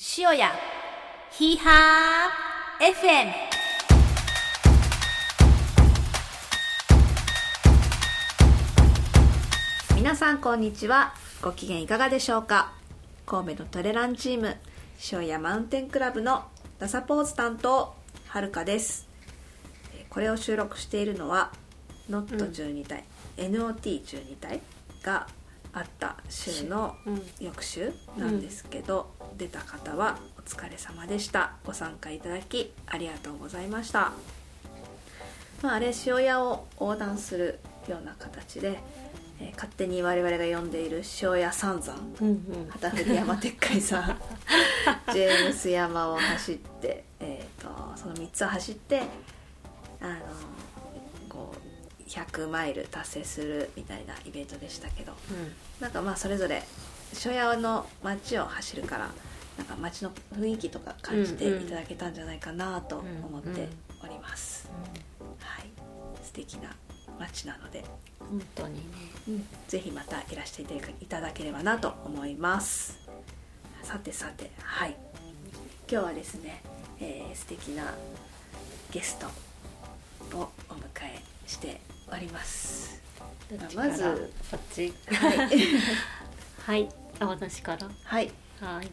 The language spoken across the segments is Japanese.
塩屋ヒーハー FM 皆さんこんにちは。ご機嫌いかがでしょうか？神戸のトレランチーム塩屋マウンテンクラブのダサポーズ担当はるかです。えーこれを収録しているのは NOT12 体、NOT12 体があった週のうん。翌週なんですけど、出た方はお疲れ様でした。ご参加いただきありがとうございました。まああれ塩屋を横断するような形で、えー勝手に我々が呼んでいる塩屋三山うんうん。旗振山鉄海さん ジェームス山を走って、えー、とその3つを走ってあのこう100マイル達成するみたいなイベントでしたけどなんかまあそれぞれ所屋の街を走るからなんか街の雰囲気とか感じていただけたんじゃないかなと思っております、はい。素敵な街なので、本当にね。ぜひまたいらしていただければなと思います。さてさてはい。今日はですね、えー素敵なゲストをお迎えしております。まずこっち？はい。はいあ私から？はい。はい。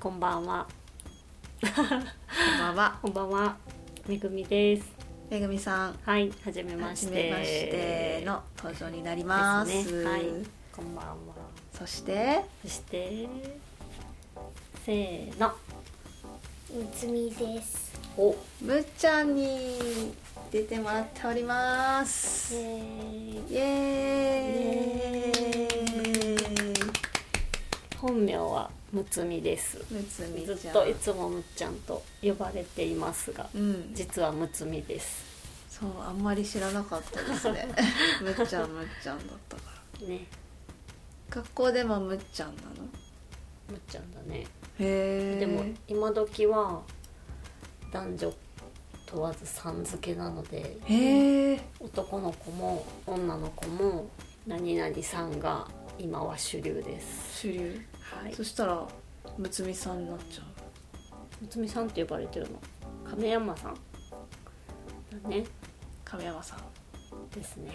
こんばんは。こんばんは。こんばんは。めぐみです。めぐみさん。はいはじめはまして。じめましての登場になります。ね。はい。こんばんは。そして？そして？せーの。むつみです。お。むっちゃんに出てもらっております。イイエーイエーイ本名はむつみです。むつみずっといつもむっちゃんと呼ばれていますがうん。実はむつみです。そうあんまり知らなかったですね。むっちゃんむっちゃんだったから。ね。学校でもむっちゃんなの？むっちゃんだね。へえでも今時は男女問わずさん付けなので男の子も女の子も何々さんが今は主流です。主流はい。そしたらむつみさんになっちゃむつみさんって呼ばれてるの？亀山さん？だね。う亀山さん。ですね。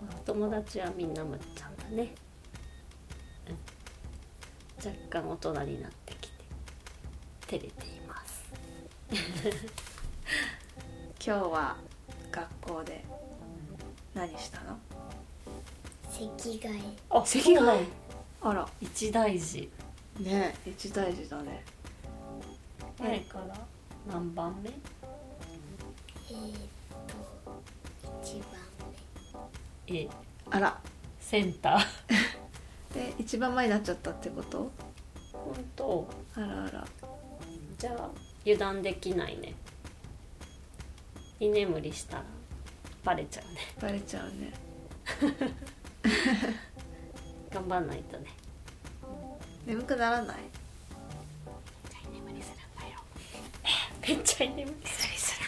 ま あお友達はみんなむっちゃんだね、うん、若干大人になってきて照れています。今日は学校で何したの？席替え。あ席替え。あら一大事。ね。え一大事だね。前から？何番目？えー、っと一番え。あら。センター。で一番前になっちゃったってこと？本当。あらあら。じゃあ油断できないね。居眠りしたらバレちゃうね。バレちゃうね 頑張んないとね。眠くならない？居眠りするんだよ。めっちゃ居眠りする。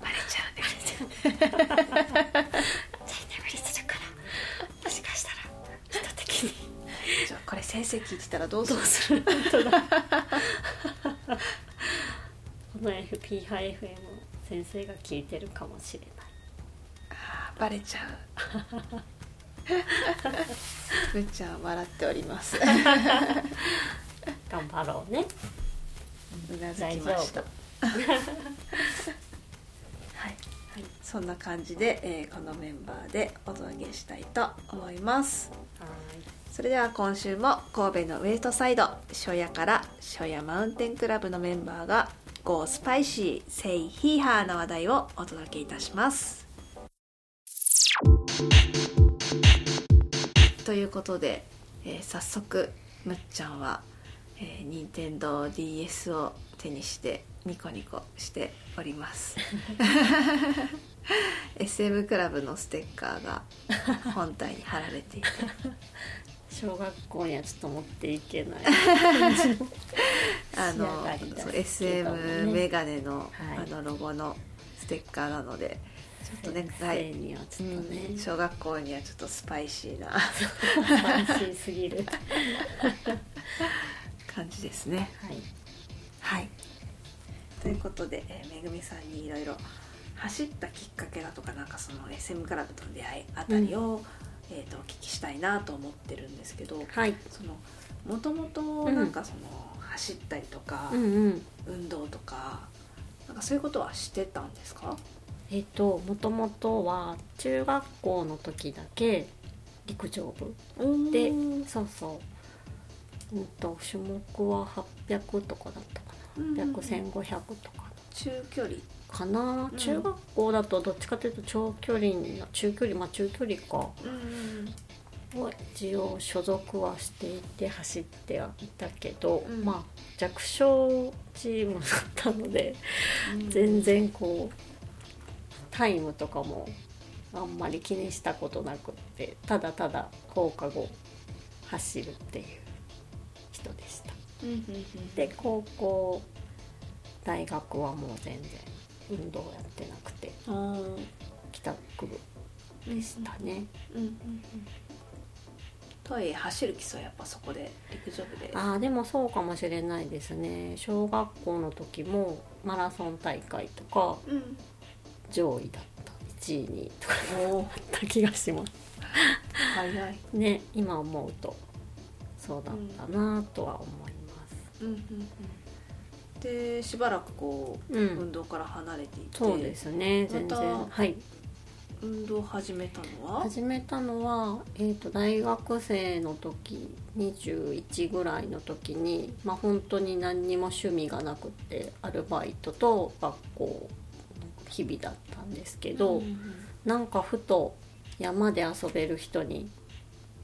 バレちゃうね。めっちゃ居眠りするから。もしかしたら人的に。じゃあこれ先生聞いてたらどうする？この FP ハ FM 先生が聞いてるかもしれない。あーバレちゃう むっちゃん笑っております。頑張ろうね。うなずきました。はい、はい、そんな感じで、えーこのメンバーでお届けしたいと思います。はそれでは今週も神戸のウエストサイド初夜から初夜マウンテンクラブのメンバーが Go Spicy Say Hee Ha な話題をお届けいたしますいうことで、えー早速むっちゃんは、えー、任天堂 d s を手にしてニコニコしております。SM クラブのステッカーが本体に貼られていて。い 小学校にはちょっと持っていけない。あのね。SM メガネの,、はい。あのロゴのステッカーなのでょっとね先生にはちょっとね、うん。小学校にはちょっとスパイシーな。スパイシーすぎる。感じですね。はい。はい。ということで、えーめぐみさんにいろいろ走ったきっかけだとかなんかその SM クラブとの出会いあたりを、えー、とお聞きしたいなと思ってるんですけどはい。そのもともとなんかその、走ったりとか、うんうん。運動とかなんかそういうことはしてたんですか？えっ、ともともとは中学校の時だけ陸上部。でうんそうそう、うん、と種目は800とかだったかな。800、1500とか。中距離。かな、うん。中学校だとどっちかというと長距離な中距離まあ中距離か。うん。を一応所属はしていて走ってはいたけど、うん。まあ弱小チームだったのでうん。全然こうタイムとかもあんまり気にしたことなくってただただ放課後走るっていう人でした。で高校大学はもう全然運動やってなくて帰宅部でしたね、とはいえ走る基礎はやっぱそこで陸上部で。ああでもそうかもしれないですね。小学校の時もマラソン大会とかうん上位だった。1位2位とかおおだった気がします。早い。ね今思うとそうだったなとは思います、うんうんうん。でしばらくこう、うん。運動から離れていてそうですね全然。またはい。運動を始めたのは？始めたのは、えー、と大学生の時21ぐらいの時に、まあ、本当に何にも趣味がなくってアルバイトと学校の日々だったんですけど、うんなんかふと山で遊べる人に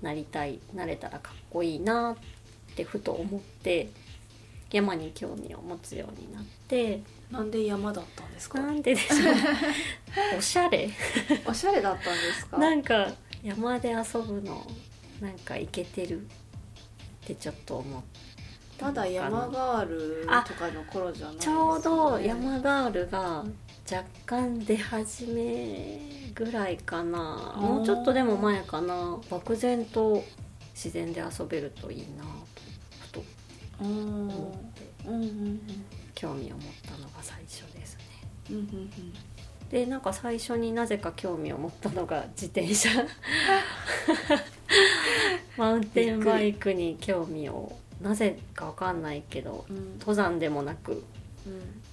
なりたいなれたらかっこいいなってふと思って山に興味を持つようになって。なんで山だったんですか？なんででしょう。おしゃれ。おしゃれだったんですか？なんか山で遊ぶのなんかイケてるってちょっと思ったまだ山ガールとかの頃じゃないですちょうどね山ガールが若干出始めぐらいかな。ー。もうちょっとでも前かな。漠然と自然で遊べるといいなとふと。うん思って。うんうん興味を持ったのが最初ですね。うんうんうん。でなんか最初になぜか興味を持ったのが自転車。マウンテンバイクに興味を。なぜかわかんないけどうん。登山でもなく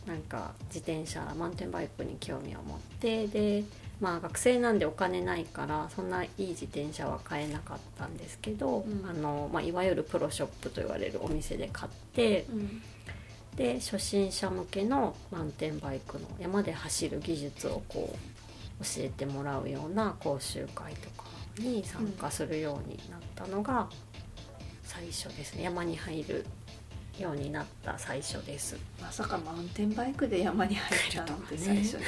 うん。なんか自転車マウンテンバイクに興味を持ってでまあ学生なんでお金ないからそんないい自転車は買えなかったんですけど、うん。あのまあ、いわゆるプロショップと言われるお店で買ってうん。で初心者向けのマウンテンバイクの山で走る技術をこう教えてもらうような講習会とかに参加するようになったのが最初ですね。山に入るようになった最初です。まさかマウンテンバイクで山に入ったなんてね。最初で、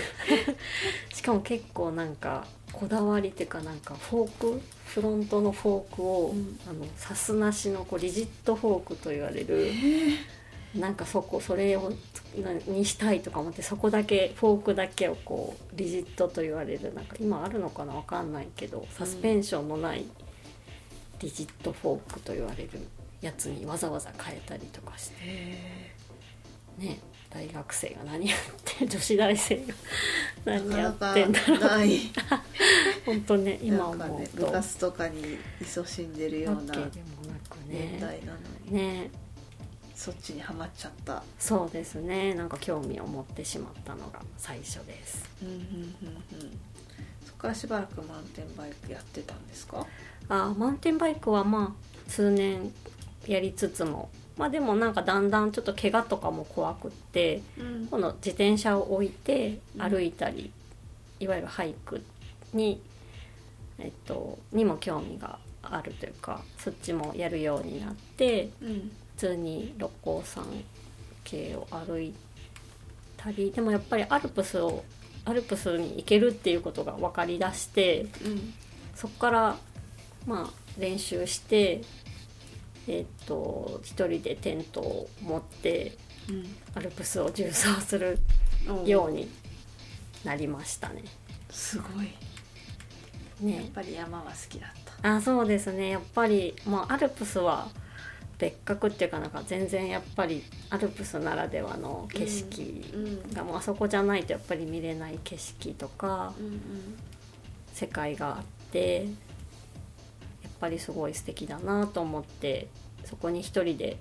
しかも結構なんかこだわりっていうかなんかフォークフロントのフォークを、うん。あのサスなしのこうリジットフォークと言われるなんかそこそれをなにしたいとか思ってそこだけフォークだけをこうリジットと言われるなんか今あるのかなわかんないけどサスペンションのないリジットフォークと言われるやつにわざわざ変えたりとかして。へね大学生が何やって女子大生がえ何やってんだろう。なかない。本当ね 今思うと、部活とかに勤しんでるような年代なのに、ね。そっちにはまっちゃった。そうですね。なんか興味を持ってしまったのが最初です。うんうんうんうん。そこからしばらくマウンテンバイクやってたんですか？あマウンテンバイクはまあ数年やりつつも。まあでもなんかだんだんちょっと怪我とかも怖くってうん。今度自転車を置いてうん。歩いたり、いわゆるハイクに、えっと、にも興味があるというかそっちもやるようになってうん。普通に六甲山系を歩いたりでもやっぱりアルプスをアルプスに行けるっていうことが分かりだしてうん。そこからまあ練習してえっと一人でテントを持ってアルプスを縦走するう。んようになりましたね。すごい。やっねぱり山は好きだった。あそうですね。やっぱり、まあ、アルプスは別格っていうかなんか全然やっぱりアルプスならではの景色うん。が、もうあそこじゃないとやっぱり見れない景色とかうんうん。世界があってぱりすごい素敵だなと思ってそこに一人で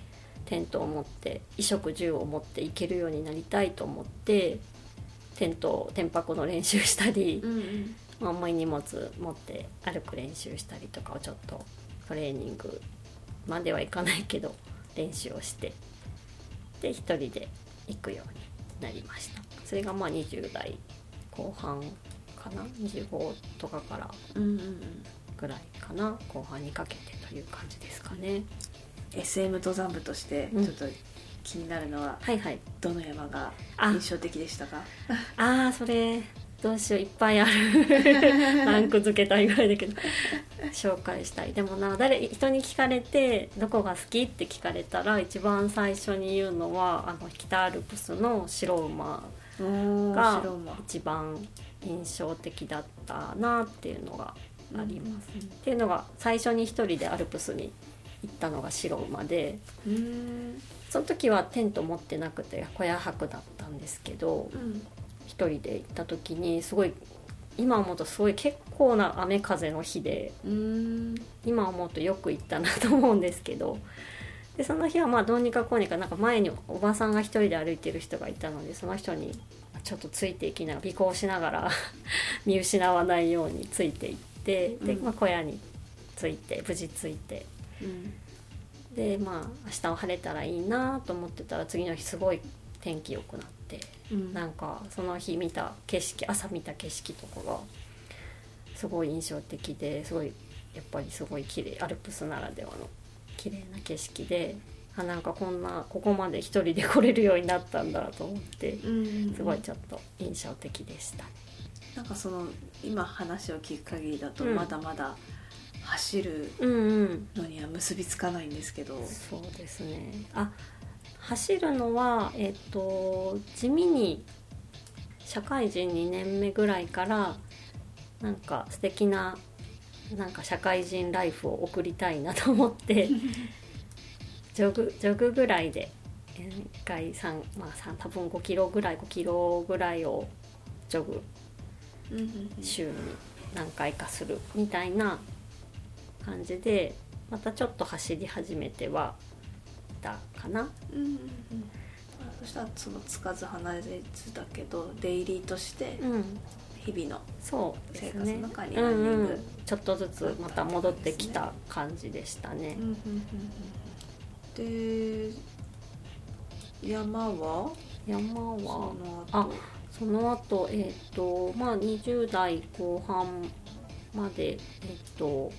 テントを持って衣食住を持って行けるようになりたいと思ってテント天泊の練習したり、うんうん。まあ重い荷物持って歩く練習したりとかをちょっとトレーニングまではいかないけど練習をしてで一人で行くようになりました。それがまあ20代後半かな？25とかからぐらいかな後半にかけてという感じですかね。SM 登山部としてうん。ちょっと気になるのは、はいはい。どの山があ。印象的でしたか？ああそれどうしよういっぱいある。ランク付けたいぐらいだけど。紹介したい。でもな誰人に聞かれて「どこが好き?」って聞かれたら一番最初に言うのはあの北アルプスの白馬おが一番印象的だったなっていうのがあります、っていうのが最初に一人でアルプスに行ったのが白馬でその時はテント持ってなくて小屋泊だったんですけどうん一人で行った時にすごい今思うとすごい結構な雨風の日でうん今思うとよく行ったなと思うんですけどでその日はまあどうにかこうにかなんか前におばさんが一人で歩いてる人がいたのでその人にちょっとついていきながら尾行しながら見失わないようについていってで、うん。まあ、小屋に着いて無事着いて。うん。でまあ明日は晴れたらいいなと思ってたら次の日すごい天気良くなって。うん。なんかその日見た景色朝見た景色とかがすごい印象的ですごいやっぱりすごい綺麗アルプスならではの綺麗な景色であなんかこんなここまで一人で来れるようになったんだと思ってうん。すごいちょっと印象的でした。ね。なんかその今話を聞く限りだとうん。まだまだ走るうんうん。のには結びつかないんですけど、そうですね。あ走るのはえっ、と地味に社会人2年目ぐらいからなんか素敵ななんか社会人ライフを送りたいなと思って ジョグジョグぐらいでえー1回3まあ3多分5キロぐらい5キロぐらいをジョグうんうん週に何回かするみたいな感じでまたちょっと走り始めてはいたかな。うんうんうん。あそしたらそのつかず離れずだけどデイリーとしてうん、日々の生活ねの中にうランニング。んうん、ちょっとずつまた戻ってきた感じでしたね。で山は？山そはのあ後その後えっ、とまあ20代後半までえっ、と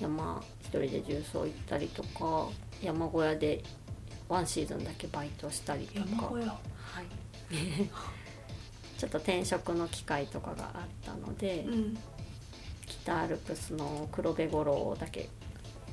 山一人で重曹行ったりとか山小屋でワンシーズンだけバイトしたりとか。山小屋。はい。ちょっと転職の機会とかがあったので、うん。北アルプスの黒部五郎だけ。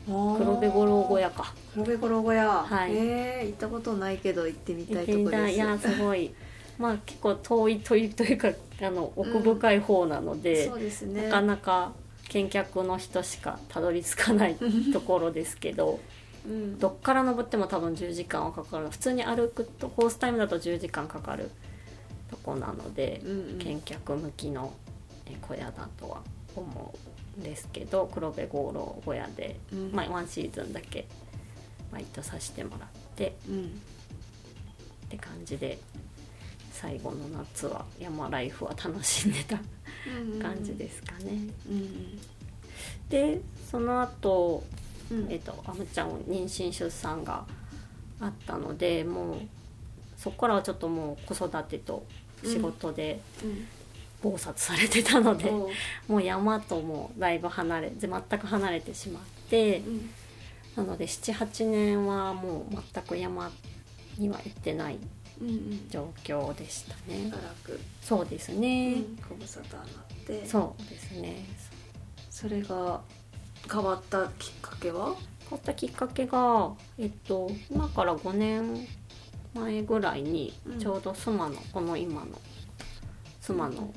黒黒部五郎小屋か。黒部五郎小屋。はい。えー行ったことないけど行ってみたいとこです。い。いやすごいまあ結構遠いというかあの奥深い方なので、そうですね。なかなか見客の人しかたどり着かないところですけど うん。どっから登っても多分10時間はかかる。普通に歩くとコースタイムだと10時間かかるとこなので、うんうん。見客向きのえ小屋だとは思うんですけど黒部五郎小屋で、うん。まあ、ワンシーズンだけバイトさせてもらってうん。って感じで最後の夏は山ライフは楽しんでた感じですかね。うんでその後うん。えっとあむちゃんを妊娠出産があったのでもうそこからはちょっともう子育てと仕事でうん。忙殺されてたので、もう山ともだいぶ離れ全く離れてしまってうん。なので78年はもう全く山には行ってない状況でしたね。しばらく。そうですうね、ん。ご無沙汰になってそうですね。それが変わったきっかけは？変わったきっかけがえっと今から5年前ぐらいにうん。ちょうどスマのこの今のスマの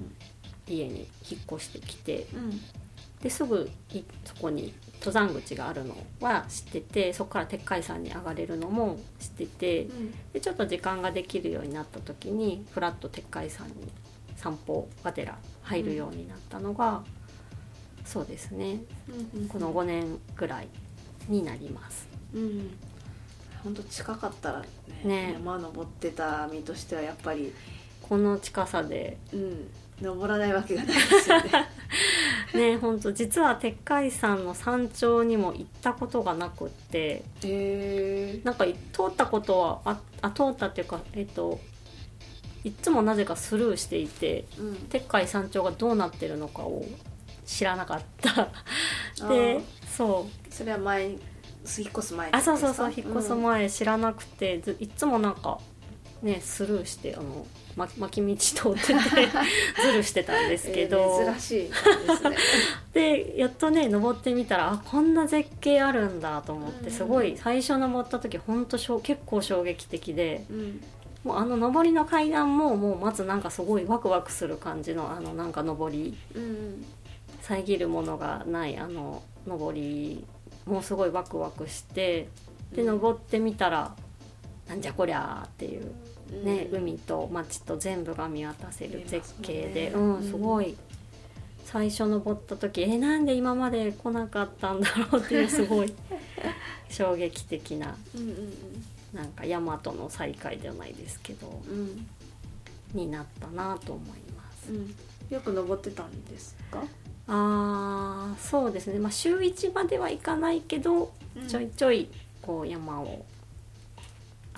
家に引っ越してきてうん。ですぐいそこに登山口があるのは知っててそこから鉄海山に上がれるのも知っててでちょっと時間ができるようになった時にふらっと鉄海山に散歩がてら入るようになったのが、そうですね。うんこの5年ぐらいになります。うん。本当近かったらねね。山登ってた身としてはやっぱり。この近さで。うん。登らないわけがないですよね ね本当実は鉄海山の山頂にも行ったことがなくって。へえなんか通ったことはああ通ったっていうかえっといっつもなぜかスルーしていてうん。鉄海山頂がどうなってるのかを知らなかった。あでー。そう。それは前に引っ越す前あそうそうそう引っ越すうん前知らなくて、ずいっつもなんかねスルーしてあのま巻き道通ってて ズルしてたんですけど、えー珍しいですね。でやっとね登ってみたらあこんな絶景あるんだと思っうん。てすごい最初登った時ほんとしょ結構衝撃的でうん。もうあの登りの階段ももうまずなんかすごいワクワクする感じのあのなんか登り。うん。遮るものがないあの登りもうすごいワクワクしてで登ってみたらなんじゃこりゃーっていうね、うん。海と街と全部が見渡せる絶景で、ね。うん、すごい。最初登った時えなんで今まで来なかったんだろうっていう すごい。衝撃的なうんうんなんか山との再会ではないですけどうんうんになったなと思います。うん。よく登ってたんですか？あーそうですね、まあ、週1まではいかないけど、ちょいちょいこう山を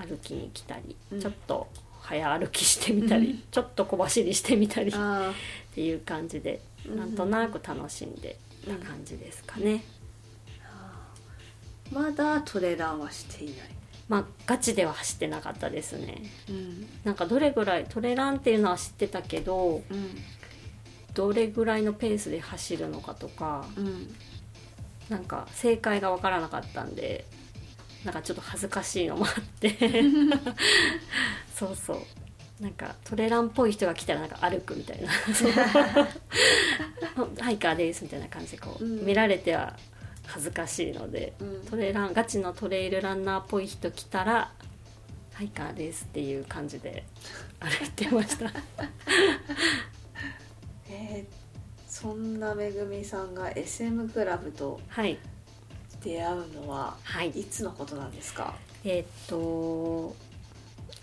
歩きに来たり、うん。ちょっと早歩きしてみたり、うん。ちょっと小走りしてみたりっあていう感じで、うん。なんとなく楽しんでた感じですかね。ー。まだトレランはしていない。まあガチでは走ってなかったですね。うん。なんかどれぐらいトレランっていうのは知ってたけどうん。どれぐらいのペースで走るのかとかうん。なんか正解が分からなかったんでなんかちょっと恥ずかしいのもあって。そうそう。なんかトレランっぽい人が来たらなんか歩くみたいな。ハイカーですみたいな感じでこう、うん。見られては恥ずかしいのでうん。トレランガチのトレイルランナーっぽい人来たらハイカーですっていう感じで歩いてました。えーそんなめぐみさんが SM クラブとはい出会うのははい。いつのことなんですか？えーっと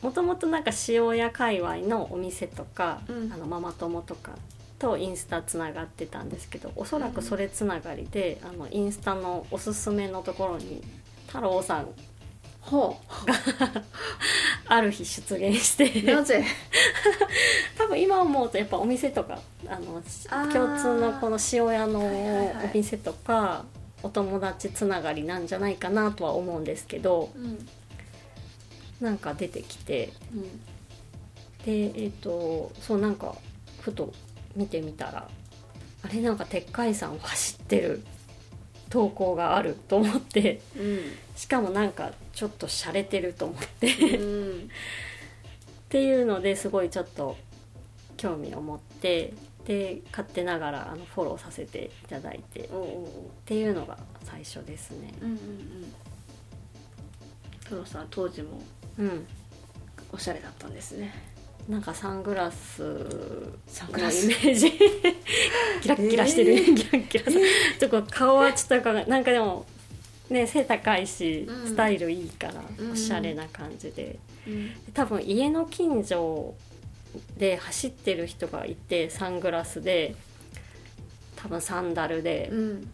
もともとなんか塩屋界隈のお店とか、うん。あのママ友とかとインスタつながってたんですけどおそらくそれつながりで、あのインスタのおすすめのところに太郎さんほ ある日出現してうなぜ？多分今思うとやっぱお店とかあの共通のこの塩屋のお店とか、お友達つながりなんじゃないかなとは思うんですけどうんなんか出てきてうんでえっ、とそうなんかふと見てみたらあれなんか鉄海山を走ってる投稿があると思ってしかもなんかちょっと洒落てると思ってっうん。ていうのですごいちょっと興味を持ってで勝手ながらあのフォローさせていただいてっていうのが最初ですね。うんうんうん。太郎さん当時もうん。おしゃれだったんですね。なんかサングラスのイメサングラス。ージ。キラッキラしてる、えー。キラッキラちょっと顔はちょっとなんかでもね背高いしうん。スタイルいいから、うん。おしゃれな感じで。うん。多分家の近所で走ってる人がいてサングラスで多分サンダルでうん。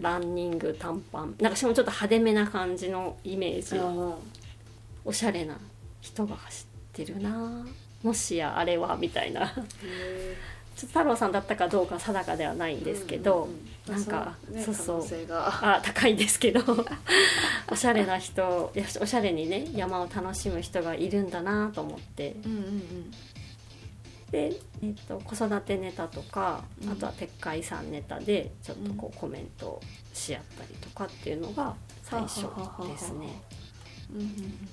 ランニング短パン。なんかしかもちょっと派手めな感じのイメージ。あおしゃれな人が走ってるな。もしやあれはみたいな。ちょっと太郎さんだったかどうか定かではないんーですけど、うんうんうん。なんかねそうそう。可能性が。あ高いですけど。おしゃれな人おしゃれにね山を楽しむ人がいるんだなと思って。うんうんで、えっと子育てネタとかうん。あとは鉄海山ネタでちょっとこうコメントをし合ったりとかっていうのが最初ですね。うん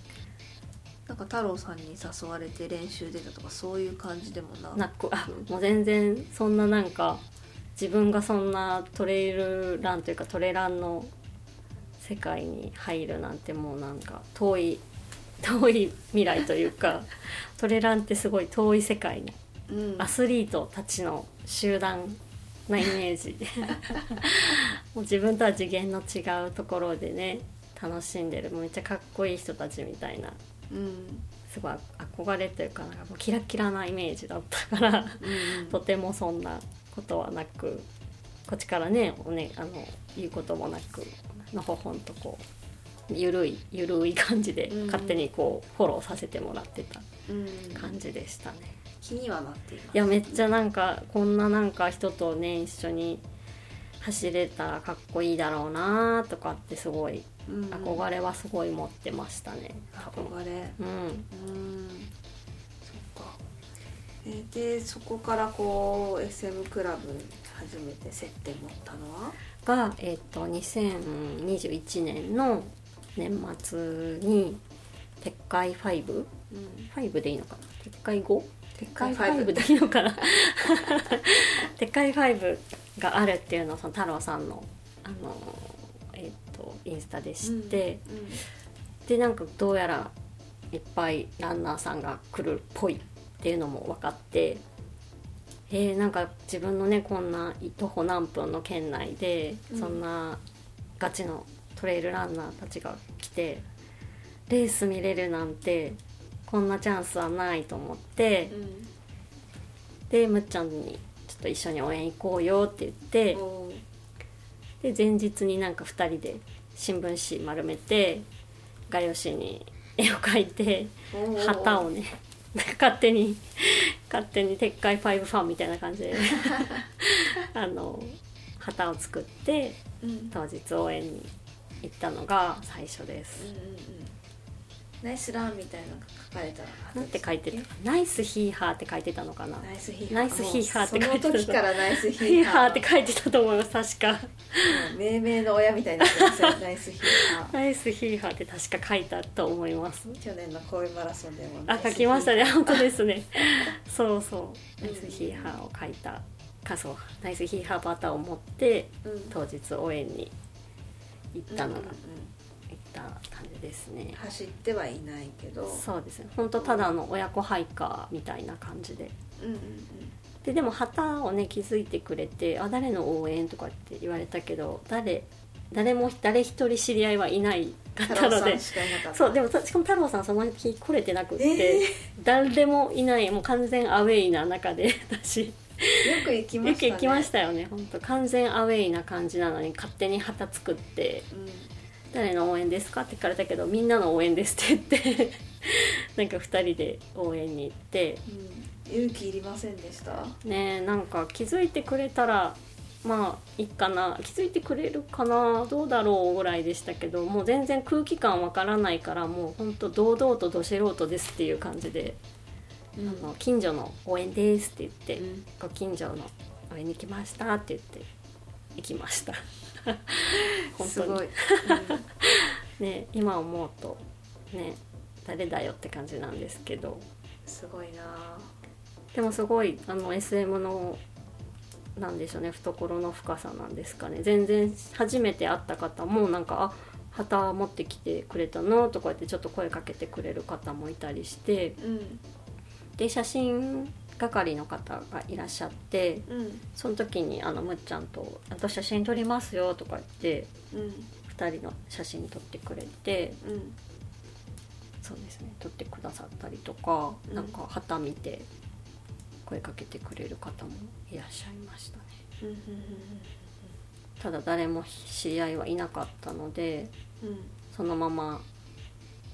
なんか太郎さんに誘われて練習出たとかそういう感じでもななくあもう全然そんななんか自分がそんなトレイルランというかトレランの世界に入るなんてもうなんか遠い遠い未来というか トレランってすごい遠い世界のうん。アスリートたちの集団なイメージ。もう自分とは次元の違うところでね楽しんでる。めっちゃかっこいい人たちみたいな。うん。すごい憧れというかなんかもうキラキラなイメージだったからうんとてもそんなことはなくこっちからねおねあの言うこともなくのほほんとこうゆるいゆるい感じでうん。勝手にこうフォローさせてもらってたうん。感じでしたね。気にはなっています。いやめっちゃなんかこんななんか人とね一緒に走れたらかっこいいだろうなとかってすごいうん。憧れはすごい持ってましたね憧れ。うん。うん。そっか。えーでそこからこう SM クラブに初めて接点持ったのは？が、えっと2021年の年末に「撤回5」うん。5でいいのかな？撤回 5? 撤回撤回5 5でいいのかな。撤回5があるっていうのをその太郎さんのあのえっ、とインスタで知って、でなんかどうやらいっぱいランナーさんが来るっぽいっていうのも分かってえー、なんか自分のねこんな徒歩何分の圏内で、うん。そんなガチのトレイルランナーたちが来てレース見れるなんてこんなチャンスはないと思ってう、ん。でむっちゃんにちょっと一緒に応援行こうよって言って、で前日になんか2人で新聞紙丸めて画用紙に絵を描いて旗をね勝手に勝手に撤回5ファンみたいな感じで あの旗を作ってうん。うん当日応援に行ったのが最初です。うんうんナイスランみたいなのが書かれたらなんて書いてたナイスヒーハーって書いてたのかな？ナイスヒーハー。ナイスヒーハーって書いてたその時からナイスヒヒー。ーハーって書いてたと思います確か。命名の親みたいになナイスヒーハー。ナイスヒーハーって確か書いたと思います。去年の神戸マラソンでもあ書きましたね。本当ですね。そうそう。ナイうんスヒーハーを書いた。かそう。ナイスヒーハーバターを持って当日応援に行ったのが、行ったですね。走ってはいないけど。そうですね。本当ただの親子ハイカーみたいな感じで。うんうんででも旗をね気づいてくれて「あ誰の応援?」とかって言われたけど誰誰も誰一人知り合いはいないかうんったので。そうでもたしかも太郎さんその日来れてなくって、え誰もいないもう完全アウェイな中で 私。よく行きまよくしたね。行きましたよね。本当完全アウェイな感じなのに勝手に旗作ってうん「誰の応援ですか?」って聞かれたけど「みんなの応援です」って言って なんか2人で応援に行って。うん。勇気いりませんでした？ねなんか気づいてくれたらまあいいかな。気づいてくれるかな？どうだろうぐらいでしたけどもう全然空気感わからないからもうほんと堂々とど素人ですっていう感じで、うん。あの近所の応援ですって言って、うんご近所の応援に来ましたって言って行きましたすごい、ね今思うとね誰だよって感じなんですけど。すごいな。でもすごいあの SM のなんでしょうね懐の深さなんですかね。全然初めて会った方もなんか「あ旗持ってきてくれたの?」とか言ってちょっと声かけてくれる方もいたりして。うん。で写真係の方がいらっしゃってうん。その時にあのむっちゃんと「あと写真撮りますよ」とか言ってうん。2人の写真撮ってくれてうん。そうですね撮ってくださったりとか、うん。なんか旗見て声かけてくれる方もいらっしゃいましたね。うん。うん。ただ誰も知り合いはいなかったのでうん。そのまま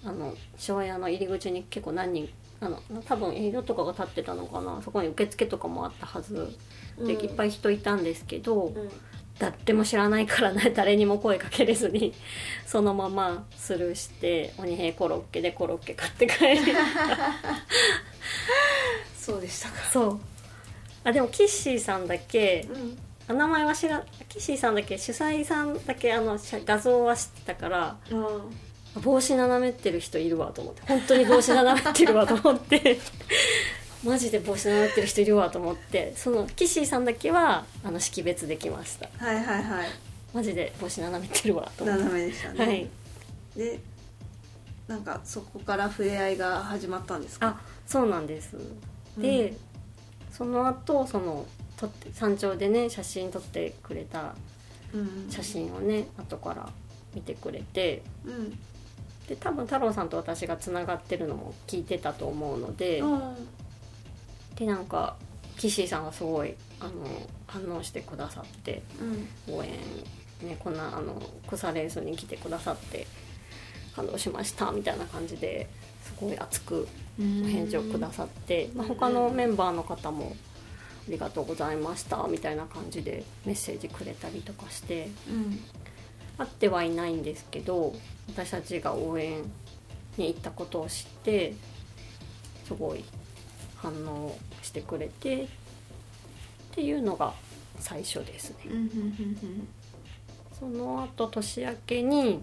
あの庄屋の入り口に結構何人あの多分営業とかが立ってたのかな。そこに受付とかもあったはず。うん。でいっぱい人いたんですけど、うん。誰も知らないからね。誰にも声かけれずにそのままスルーして鬼平コロッケでコロッケ買って帰り。そうでしたか。そう。あでもキッシーさんだけうん。あ名前は知らキッシーさんだけ主催さんだけあの写画像は知ってたからうん帽子斜めってる人いるわと思って。本当に帽子斜めってるわと思って。マジで帽子斜めってる人いるわと思って。そのキシーさんだけはあの識別できました。はいはいはい。マジで帽子斜めってるわと思って。斜めでしたね、はい。でなんかそこから触れ合いが始まったんですか？あそうなんです。で、うん。その後その撮って山頂でね写真撮ってくれたうん。写真をね後から見てくれて。うんで多分太郎さんと私がつながってるのも聞いてたと思うので、うん。でなんか岸井さんがすごいあの反応してくださってうん。応援ねこんなあの草レースに来てくださって感動しましたみたいな感じですごい熱くお返事をくださって、まあ、他のメンバーの方も「ありがとうございました」みたいな感じでメッセージくれたりとかしてうん。会ってはいないんですけど私たちが応援に行ったことを知ってすごい反応してくれてっていうのが最初ですね。その後年明けに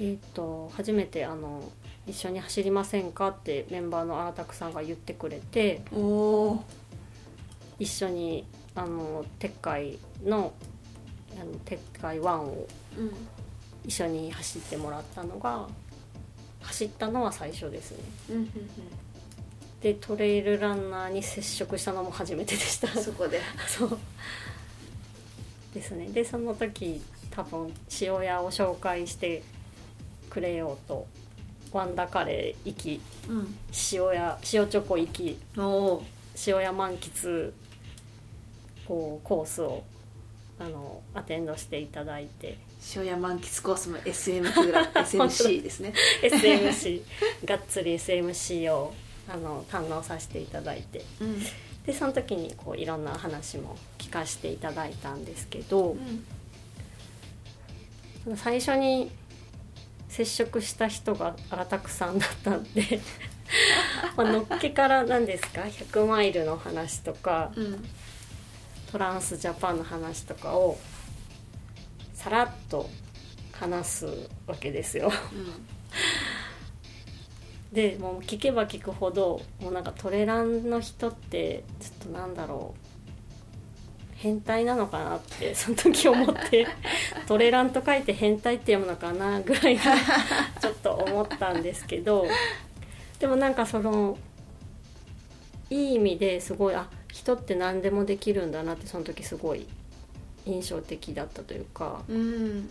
えー、と初めてあの「一緒に走りませんか?」ってメンバーの荒拓さんが言ってくれて一緒にあの鉄海のあの鉄海ワンをうん一緒に走ってもらったのが走ったのは最初ですね。うんうんでトレイルランナーに接触したのも初めてでした。うんそこで。そう。ですね。でその時多分塩屋を紹介してくれようとワンダカレー行きうん。塩屋塩チョコ行き塩屋満喫こうコースをあのアテンドしていただいて塩屋満喫コースも SM クラ SMC ですね。SMC がっつり SMC をあの堪能させていただいて。うん。でその時にこういろんな話も聞かせていただいたんですけど、その最初に接触した人が荒拓さんだったんで まあのっけから何ですか？100マイルの話とかうん。トランスジャパンの話とかをさらっと話すわけですよ。でもう聞けば聞くほどもうなんかトレランの人ってちょっとなんだろう変態なのかなってその時思って トレランと書いて変態って読むのかなぐらいちょっと思ったんですけどでもなんかそのいい意味ですごいあ人って何でもできるんだなってその時すごい印象的だったというかうん。うん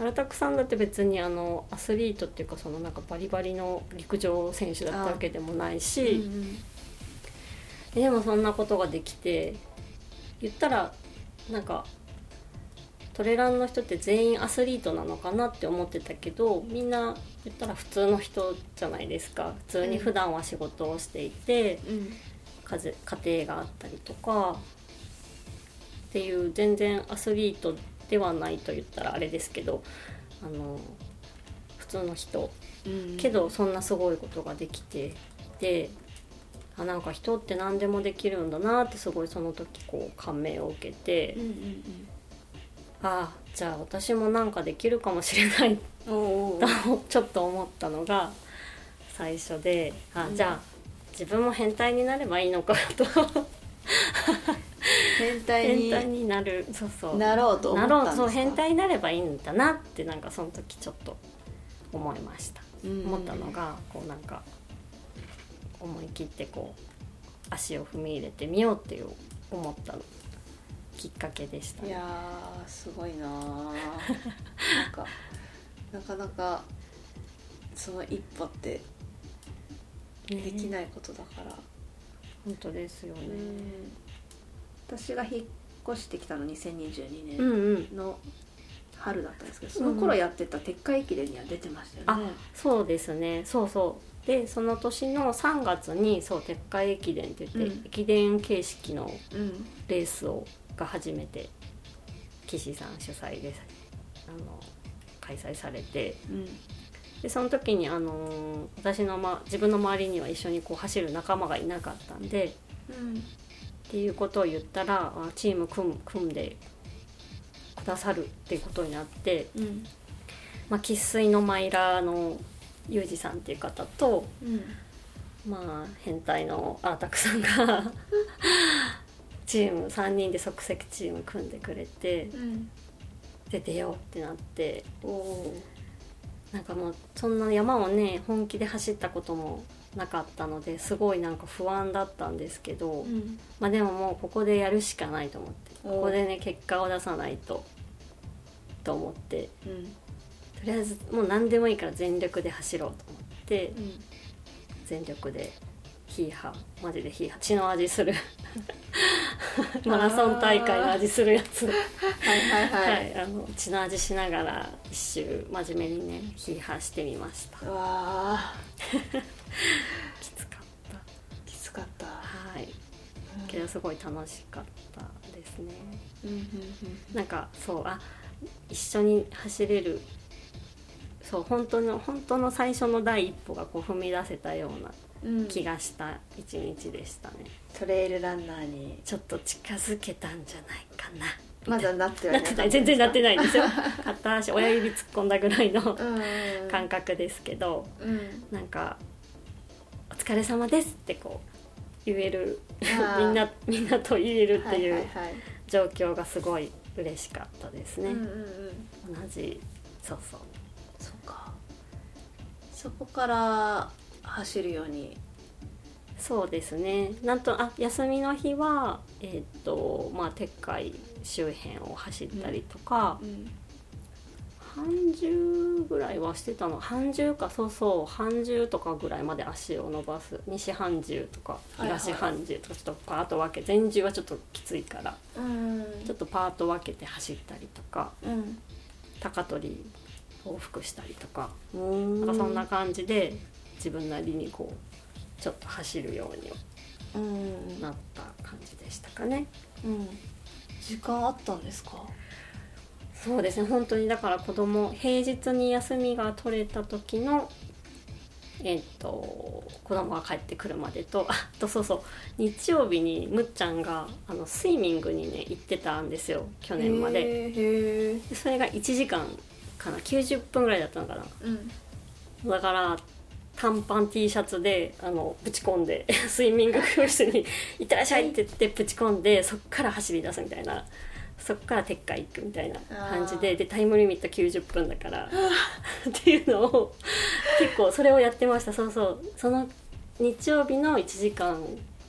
荒拓さんだって別にあのアスリートっていうかそのなんかバリバリの陸上選手だったわけでもないし、でもそんなことができて言ったらなんかトレランの人って全員アスリートなのかなって思ってたけどみんな言ったら普通の人じゃないですか。普通に普段は仕事をしていて、うん。家庭があったりとかっていう全然アスリートではないと言ったらあれですけどあの普通の人。うん。けどそんなすごいことができてであなんか人って何でもできるんだなってすごいその時こう感銘を受けて、うんうんああじゃあ私もなんかできるかもしれない。とちょっと思ったのが最初であうん。じゃあ自分も変態になればいいのかと変態に変態になる。そうそう。なろうと思ったんですか？なろうそう変態になればいいんだなってなんかその時ちょっと思いました、うん。思ったのがこうなんか思い切ってこう足を踏み入れてみようっていう思ったのきっかけでした。ねいやーすごいなー。なんかなかなかその一歩ってできいないことだから、本当ですよね。うん私が引っ越してきたの2022うん年うんの春だったんですけど、その頃やってた鉄火駅伝には出てましたよね、そうですね。そうそう。でその年の3月にそう鉄海駅伝って言って、うん。駅伝形式のうん。レースをが初めて岸さん主催であの開催されて。うん。でその時にあのー私の、ま、自分の周りには一緒にこう走る仲間がいなかったんでうんっていうことを言ったらあチーム組む組んでくださるっていうことになってうん。まあ生粋のマイラーのユージさんっていう方とうん。まあ変態のアータクさんがチーム3人で即席チーム組んでくれてうん。で出ようってなっておおなんかもうそんな山をね本気で走ったこともなかったのですごいなんか不安だったんですけど、うん。まあでももうここでやるしかないと思ってここでね結果を出さないとと思ってうん。とりあえずもう何でもいいから全力で走ろうと思ってうん。全力でヒーハーマジでヒーハー血の味する マラソン大会の味するやつ。はいはいははい、い、あの血の味しながら一周真面目にねヒーハーしてみました。うわきつかっーきつかった。たはい。けどすごい楽しかったですね。うんうんなんかそうあ一緒に走れる。そう本当の本当の最初の第一歩がこう踏み出せたようなうん。気がした一日でしたね、トレイルランナーに。ちょっと近づけたんじゃないかな。まだな。ってはなってない。全然なっていないんですよ。片足親指突っ込んだぐらいのうんうん感覚ですけど。うん。なんか「お疲れ様です」ってこう言える。みんなみんなと言えるっていう状況がすごい嬉しかったですね。うんうんうん、同じ。そうそう。そうか。そこから走るように。そうですね。なんとあ休みの日はえっ、とまあ、撤回周辺を走ったりとか、うんうん。30ぐらいはしてたの。半十かそうそう半十とかぐらいまで足を伸ばす。西半十とか東半十とかちょっとパート分け前十はちょっときついからちょっとパート分けて走ったりとか、うん、高取り往復したりとかん。なんかそんな感じで自分なりにこうちょっと走るようになった感じでしたかね。うん、時間あったんですか？そうですね。本当にだから子供平日に休みが取れた時のえっと子供が帰ってくるまでとあとそうそう。日曜日にむっちゃんがあのスイミングにね行ってたんですよ。去年まで。でそれが1時間かな。90分ぐらいだったのかな。うん。だから短パン T シャツであのぶち込んで スイミング教室に「行ってらっしゃい」って言ってぶち込んでそっから走り出すみたいなそっから鉄海行くみたいな感じででタイムリミット90分だから。っていうのを結構それをやってました。そうそう。その日曜日の1時間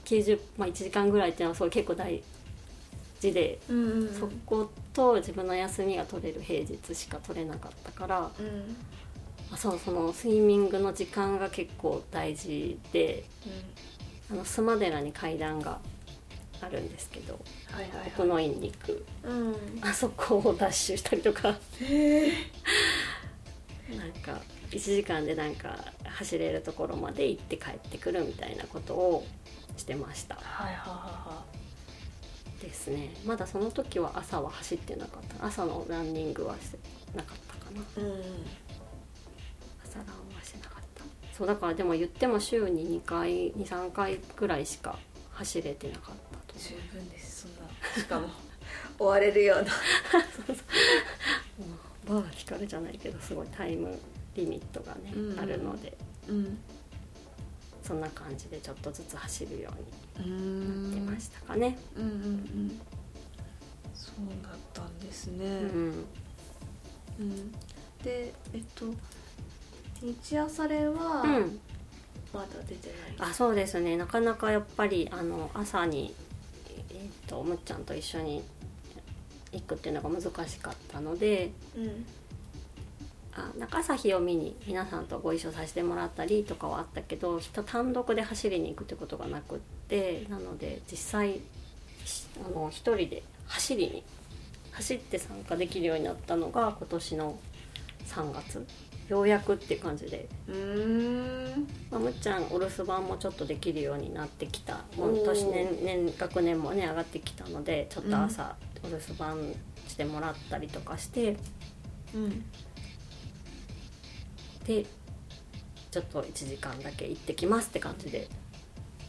90、まあ、1時間ぐらいっていうのはすごい結構大事で、うんうんうん。そこと自分の休みが取れる平日しか取れなかったから。うん。あそうそのスイミングの時間が結構大事であの須磨寺に階段があるんですけどはいはいはい。奥の院に行くうん。あそこをダッシュしたりとか。なんか1時間でなんか走れるところまで行って帰ってくるみたいなことをしてました。はいはいはですね。まだその時は朝は走ってなかった。朝のランニングはしてなかったかな。うん。朝ランはしてなかった。そうだからでも言っても週に2回23回ぐらいしか走れてなかっ十分ですそんな。しかも追われるような。バー光るじゃないけどすごいタイムリミットがね、うん。あるので。うん。そんな感じでちょっとずつ走るよううになってんましたかね。うんうんうん。そうだったんですね。うん、うん。でえっと日朝練はうん。まだ出てない、あそうですね。なかなかやっぱりあの朝に、えー、とむっちゃんと一緒に行くっていうのが難しかったのでうん。あなんか朝日を見に皆さんとご一緒させてもらったりとかはあったけど人単独で走りに行くってことがなくってなので実際しあの一人で走りに走って参加できるようになったのが今年の3月ようやくって感じで、うーん。まあ、むっちゃんお留守番もちょっとできるようになってきた。もう年年年学年もね上がってきたのでちょっと朝お留守番してもらったりとかして。うん。でちょっと1時間だけ行ってきますって感じで。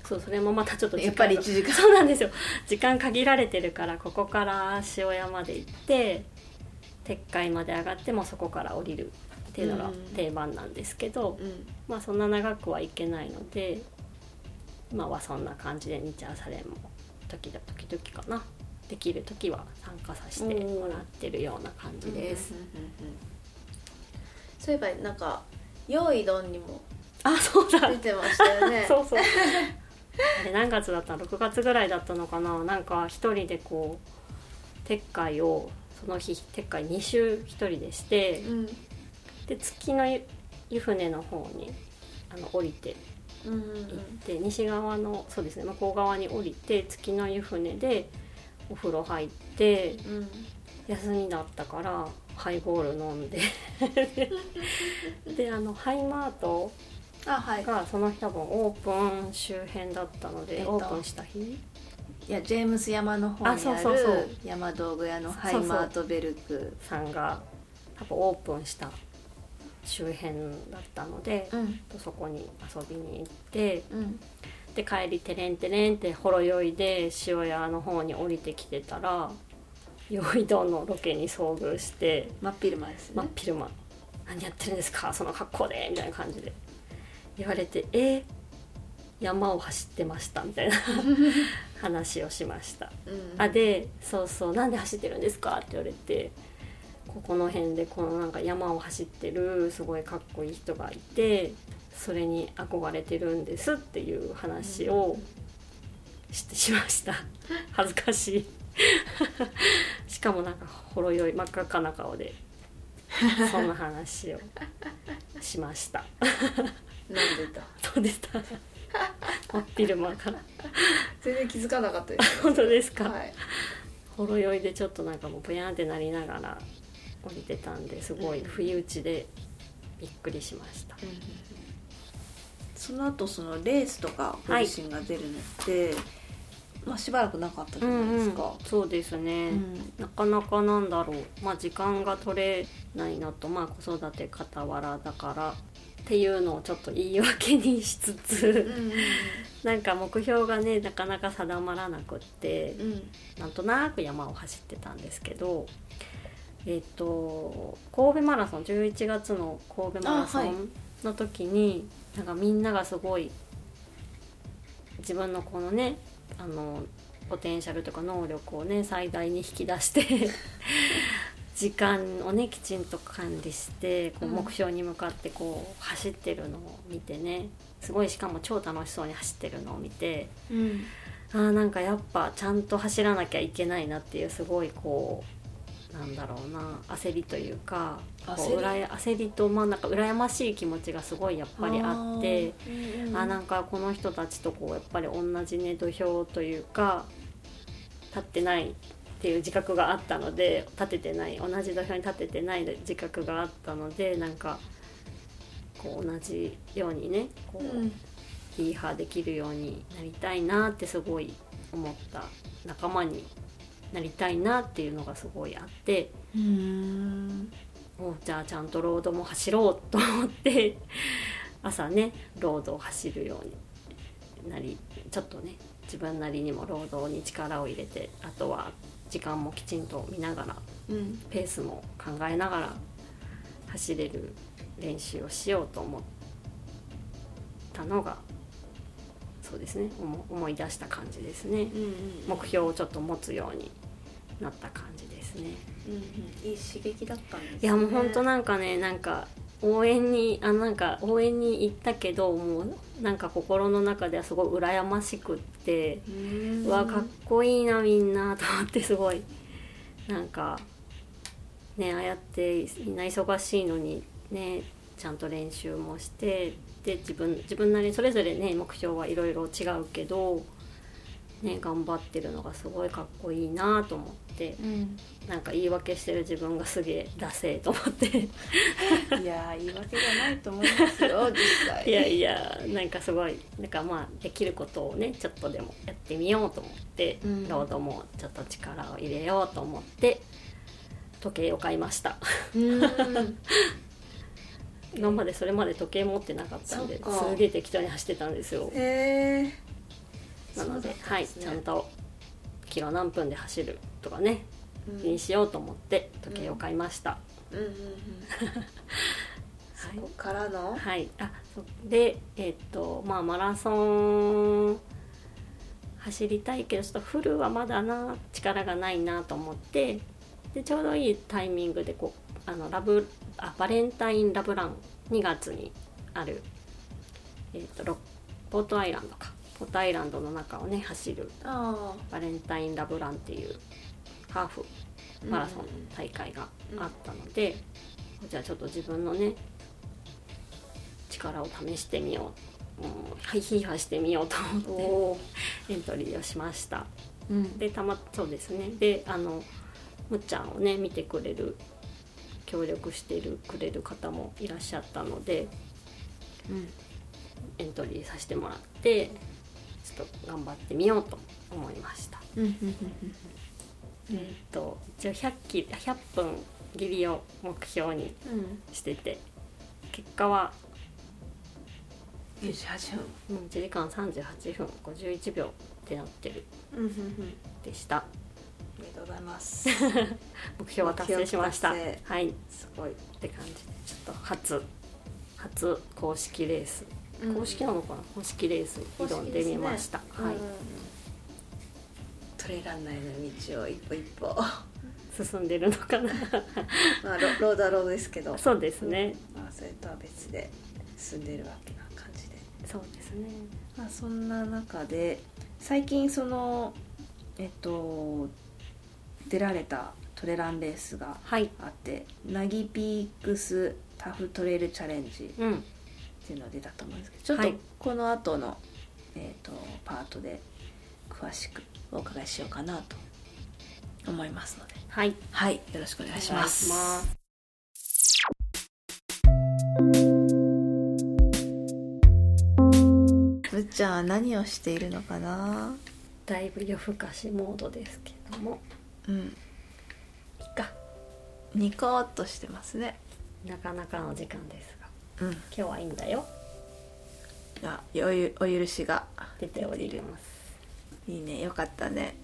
そうそれもまたちょっとやっぱりが1時間。そうなんですよ。時間限られてるからここから塩屋まで行って鉄海まで上がってもうそこから降りるっていうのが定番なんですけど、うん。まあそんな長くはいけないので今はそんな感じで日朝レンも時々時々かな。できる時は参加させてもらってるような感じです。そういえばなんか「用意どん」にもあそうだ。出てましたよね。そうそう。あれ何月だったの？6月ぐらいだったのかな？なんか一人でこう撤回をその日撤回2周一人でしてうんで月の湯湯船の方にあの降りて行って西側のそうですね向こう側に降りて月の湯船でお風呂入ってうん。休みだったからハイボール飲んで。であのハイマートがその日多分オープン周辺だったので、えっとオープンした日？いやジェームス山の方にああそうそうそう。る山道具屋のハイマートベルク。さんが多分オープンした周辺だったので、うん。そこに遊びに行ってうん。で帰りテレンテレンってほろ酔いで塩屋の方に降りてきてたら酔いどんのロケに遭遇して真っ昼間ですね。真っ昼間「何やってるんですかその格好で」みたいな感じで。言われて「え山を走ってました」みたいな 話をしました。うん。あでそうそうなんで走ってるんですか？って言われてここの辺でこのなんか山を走ってるすごいかっこいい人がいてそれに憧れてるんですっていう話をしてしました。恥ずかしい。しかもなんかほろ酔い真っ赤っかな顔でそんな話をしました。なんでだ？どうでした？真っ昼間から。全然気づかなかったです。本当ですか、はい。ほろ酔いでちょっとなんかもうぼやんってなりながら降りてたんですごいうん不意打ちでびっくりしました、その後そのレースとかご自身が出るのって、まあしばらくなかったじゃないですか、そうですね、うん。なかなかなんだろう。まあ時間が取れないのとまあ子育て傍らだからっていうのをちょっと言い訳にしつつ、うんなんか目標がねなかなか定まらなくって、うんうん。なんとなく山を走ってたんですけどえっ、と神戸マラソン11月の神戸マラソンの時に、なんかみんながすごい自分のこのねあのポテンシャルとか能力をね最大に引き出して 時間をねきちんと管理してこううん。目標に向かってこう走ってるのを見てねすごいしかも超楽しそうに走ってるのを見てうん。あーなんかやっぱちゃんと走らなきゃいけないなっていうすごいこうなんだろうな焦りというかこ焦り？ううらや焦りとまあなんか羨ましい気持ちがすごいやっぱりあってーうん。あなんかこの人たちとこうやっぱり同じね土俵というか立ってないっていう自覚があったので立ててない同じ土俵に立ててない自覚があったのでなんかこう同じようにねこう、うん。ヒーハーできるようになりたいなってすごい思った仲間になりたいなっていうのがすごいあってうん。おじゃあちゃんとロードも走ろうと思って 朝ねロードを走るようになりちょっとね自分なりにもロードに力を入れてあとは時間もきちんと見ながらうん。ペースも考えながら走れる練習をしようと思ったのがそうですね思思い出した感じですね。うんうん。目標をちょっと持つようになった感じですね。うんうん。いい刺激だったんですね。いやもうほんとなんかねなんか応援にあなんか応援に行ったけどもうなんか心の中ではすごい羨ましくってうん。うわかっこいいなみんなと思ってすごいなんかねああやってみんな忙しいのにねちゃんと練習もしてで自分自分なりにそれぞれね目標はいろいろ違うけど、ね、頑張ってるのがすごいかっこいいなと思ってうん。なんか言い訳してる自分がすげえダセえと思って。いやー言い訳じゃないと思いますよ 実際。いやいやなんかすごいなんかまあできることをねちょっとでもやってみようと思って、うん。ロードもちょっと力を入れようと思って時計を買いました。うん。今までそれまで時計持ってなかったんですげえ適当に走ってたんですよ。へえなのでそうだったはいちゃんとキロ何分で走るとかねうん。にしようと思って時計を買いました、うん。うん そこからの、はい。あでえっとまあマラソン走りたいけどちょっとフルはまだな力がないなと思ってでちょうどいいタイミングでこうあのラブあバレンタインラブラン2月にある、えっとロポートアイランドかポートアイランドの中をね走る。あバレンタインラブランっていうハーフマラソン大会があったので、じゃあちょっと自分のね力を試してみよう、うん、ハイヒーハーしてみようとあ思ってエントリーをしました。うん。でたまそうですね。であのむっちゃんをね見てくれる協力しているくれる方もいらっしゃったのでうん。エントリーさせてもらってちょっと頑張ってみようと思いました。うんうんえっと一応100キ100分切りを目標にしてて結果は98分。うん1時間38分51秒ってなってる。でした。ありがとうございます。目標は達成しました。はい。っすごい、て感じでちょっと初初公式レース、公式なのかな？公式レースに挑んでみました、はい、トレーラー内の道を一歩一歩。進んでるのかな？まあロロードはロードですけど。そうですね。まあそれとは別で進んでるわけな感じで。そうですね。まあ、そんな中で最近そのえっと出られたトレランレースがはい。あってナギピークスタフトレイルチャレンジていうのが出たと思うんですけどちょっとはい。この後の、えっとパートで詳しくお伺いしようかなと思いますので。はい。はい。よろしくお願いします。むっちゃんは何をしているのかな？だいぶ夜更かしモードですけども。うん。いいか。ニコーっとしてますね。なかなかの時間ですがうん。今日はいいんだよ。あおゆお許しが。出ております。いいね。よかったね。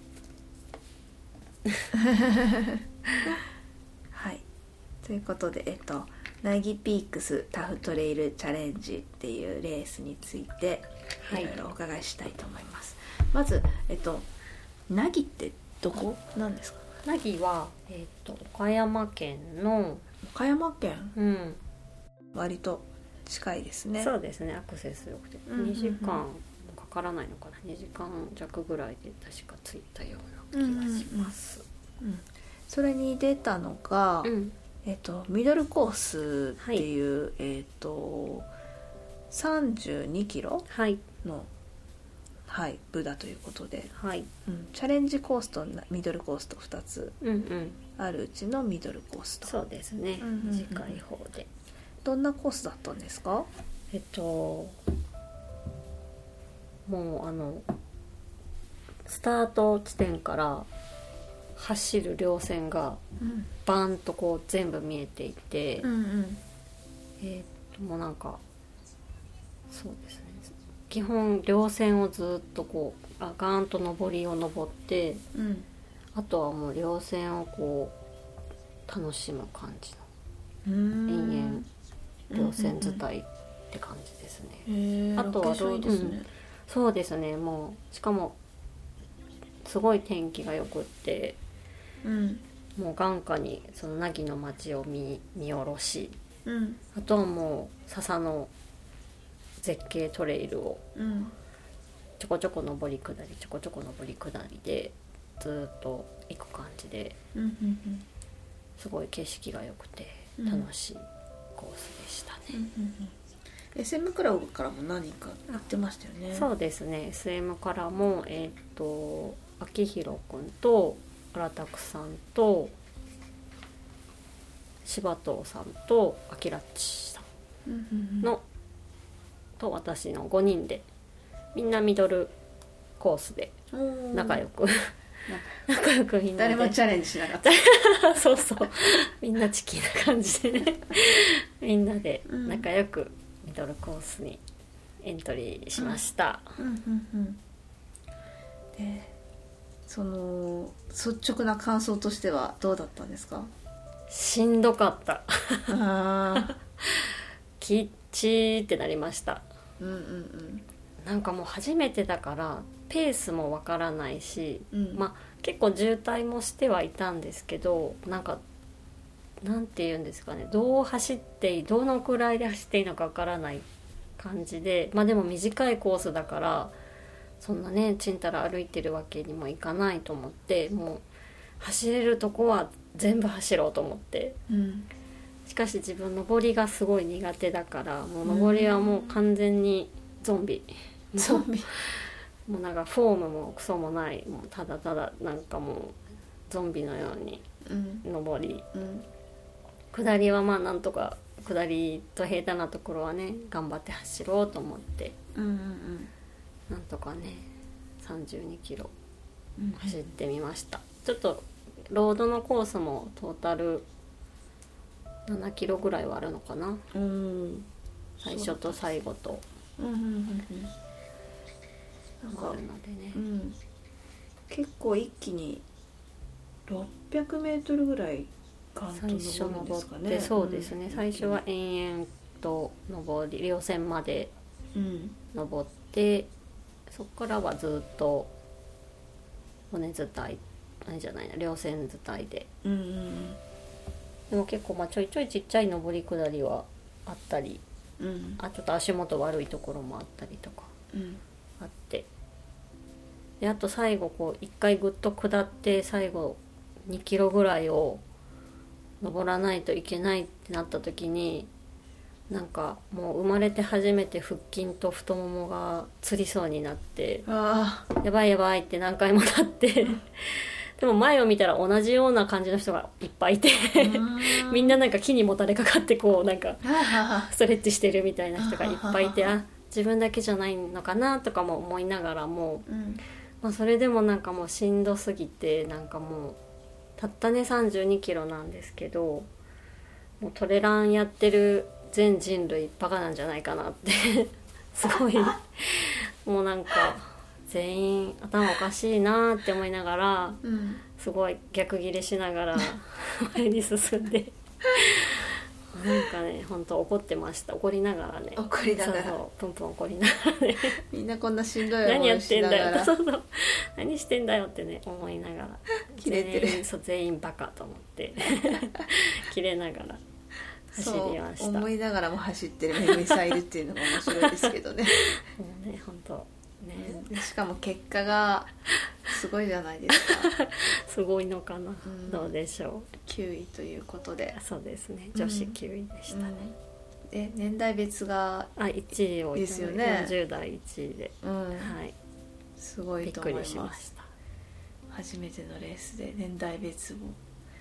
はい。ということでえっとナギピークスタフトレイルチャレンジっていうレースについてはい。いろいろお伺いしたいと思います、まずえっとナギってどこ？なんですか？なぎは、えっと岡山県の、岡山県？うん。割と近いですね。そうですね。アクセス良くて、うんうんうん。2時間もかからないのかな。2時間弱ぐらいで確か着いたような気がします、うん、それに出たのが、うん。えっとミドルコースっていう、えっと32キロはい。の、はい、部だということで、はい。うん、チャレンジコースとミドルコースと2つうんうん。あるうちのミドルコースと。そうですね、うんうんうん。短い方でどんなコースだったんですか？えっともうあのスタート地点から走る稜線がうん。バーンとこう全部見えていて、うんうん。えーっともうなんかそうですね。基本稜線をずっとこうあガーンと上りを登ってうん。あとはもう稜線をこう楽しむ感じの延々稜線伝いって感じですね、あとはロケーションいいですね、そうですねもうしかもすごい天気がよくってうん。もう眼下にその凪の町を見見下ろしうん。あとはもう笹の絶景トレイルをうん。ちょこちょこ上り下りちょこちょこ上り下りでずーっと行く感じでうんうん。すごい景色が良くてうん。楽しいコースでしたね、うんうんうん。SM クラブからも何か行ってましたよね。そうですね。SM からもえーっと秋広くんと荒拓さんと柴藤さんとあきらっちさうんの、と私の5人でみんなミドルコースでうん仲良く、仲良くみんなで。誰もチャレンジしなかった。そうそう。みんなチキンな感じでね。みんなでうん。仲良くミドルコースにエントリーしました、うん。うんうんでその率直な感想としてはどうだったんですか？しんどかった。あキッチーってなりました。うんうん。なんかもう初めてだからペースもわからないし、うん。うんまあ結構渋滞もしてはいたんですけどなんかなんて言うんですかねどう走っていいどのくらいで走っていいのかわからない感じでまあでも短いコースだからそんなねちんたら歩いてるわけにもいかないと思ってもう走れるとこは全部走ろうと思って。うん。しかし自分登りがすごい苦手だからもう登りはもう完全にゾンビ。ゾンビ もうなんかフォームもクソもないもうただただなんかもうゾンビのようにうん。登り。うん。下りはまあなんとか下りと平坦なところはね頑張って走ろうと思って。うんうんなんとかね32キロうん。走ってみました。ちょっとロードのコースもトータル7キロぐらいはあるのかな。うん。最初と最後と。うんうんうんうんなんかねうん。結構一気に600メートルぐらいガンと最初登るんですかね。そうですね、ん。最初は延々と登り稜線までうん。登ってそこからはずっと骨伝い何じゃないな稜線伝いで。うんうんでも結構まあちょいちょいちっちゃい登り下りはあったりうんうん。あちょっと足元悪いところもあったりとか。うんであと最後こう一回ぐっと下って最後2キロぐらいを登らないといけないってなった時になんかもう生まれて初めて腹筋と太ももがつりそうになってあやばいやばいって何回もなって でも前を見たら同じような感じの人がいっぱいいてあみんななんか木にもたれかかってこうなんかあストレッチしてるみたいな人がいっぱいいてあ自分だけじゃないのかなとかも思いながらも、うんまあ、それでもなんかもうしんどすぎてなんかもうたったね3 2キロなんですけどもうトレランやってる全人類バカなんじゃないかなって すごい。もうなんか全員頭おかしいなって思いながらうん。すごい逆ギレしながら前に進んでなんかね本当怒ってました。怒りながらね。怒りながら。そうそうプンプン怒りながらね。みんなこんなしんどい思何やっいしてなんだよ。がらそうそう。何してんだよってね思いながら。キレてる。全員そう全員バカと思って。キレながら。走りました。思いながらも走ってるめぐみさんいるっていうのが面白いですけどね。うね本当ね。でしかも結果がすごいじゃないですか。すごいのかな、ん。どうでしょ9位ということで。う、そうですね。女子9位でしたね、で年代別が、あ1位をですよね。40代1位で、うん。はい。すごいとびっく思いましました。初めてのレースで年代別も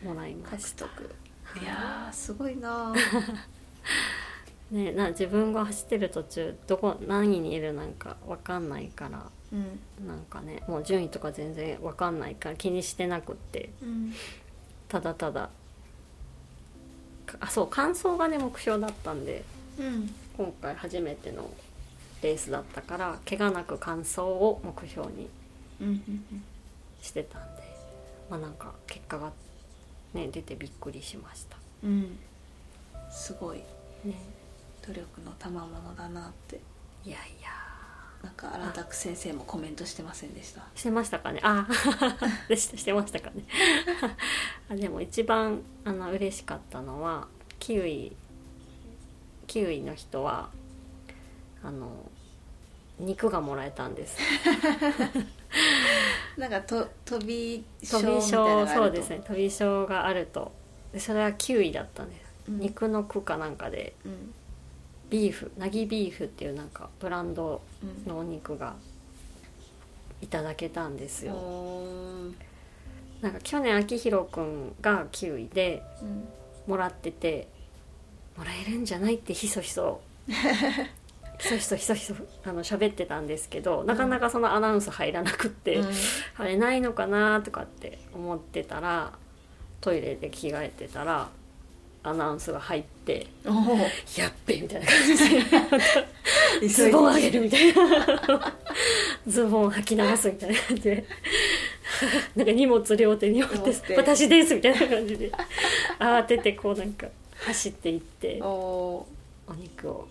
もらいま獲した。得。い。やーすごいな ねな自分が走ってる途中どこ何位にいるなんか分かんないからうん。なんかねもう順位とか全然分かんないから気にしてなくってうん。ただただかあそう完走がね目標だったんでうん。今回初めてのレースだったから怪我なく完走を目標にしてたんでまあなんか結果がね出てびっくりしました。うん。うん。すごい。ね努力の賜物だなって。いやいや。なんか荒拓先生もコメントしてませんでした？してましたかね？あ でしたしてましたかね？あでも一番あの嬉しかったのはキウイキウイの人はあの肉がもらえたんです。なんかと飛び賞みたいなのがあると。賞そうですね。飛び賞があると。でそれはキウイだったんです、うん。肉の区かなんかで。うんビーフナギビーフっていうなんかブランドうんのお肉がいただけたんですよ、おー。なんか去年秋広くんがキウイでうん。もらっててもらえるんじゃないってひそひそ。ひそひそひそひそあの喋ってたんですけどなかなかそのアナウンス入らなくって、うん。あれないのかなとかって思ってたらトイレで着替えてたらアナウンスが入っておー「やっべ」みたいな感じで ズでボン上げるみたいな。ズボン履き流すみたいな感じで。なんか荷物両手に持って持って「私です」みたいな感じで。慌ててこうなんか走っていっておお肉を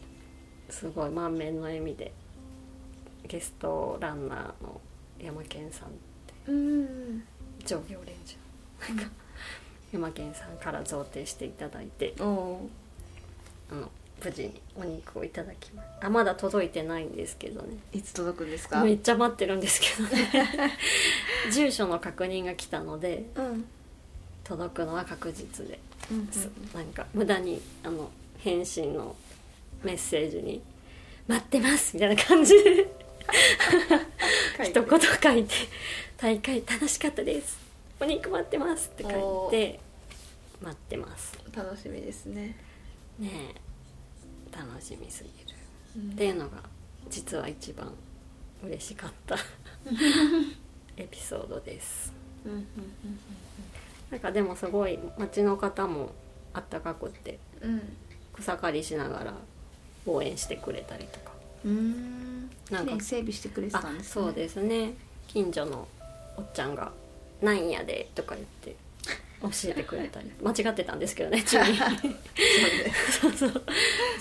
すごい満面の笑みでゲストランナーの山健さんうん。上行連中なんか山健さんから贈呈していただいてあの無事にお肉をいただきますあまだ届いてないんですけどね。いつ届くんですか？めっちゃ待ってるんですけどね。住所の確認が来たのでうん。届くのは確実で、うんすなんか無駄にあの返信のメッセージに「待ってます」みたいな感じで一言書いて「大会楽しかったです。お肉待ってます」って書いて待ってます。楽しみですね、ねえ。楽しみすぎる。うん。っていうのが実は一番嬉しかった。エピソードです。うんうんなんかでもすごい町の方もあったかくってうん。草刈りしながら応援してくれたりとか。うんうん。なんか整備してくれてあたんですね。そうですね。近所のおっちゃんが「なんやで」とか言って教えてくれたり。間違ってたんですけどね 順位。そうそう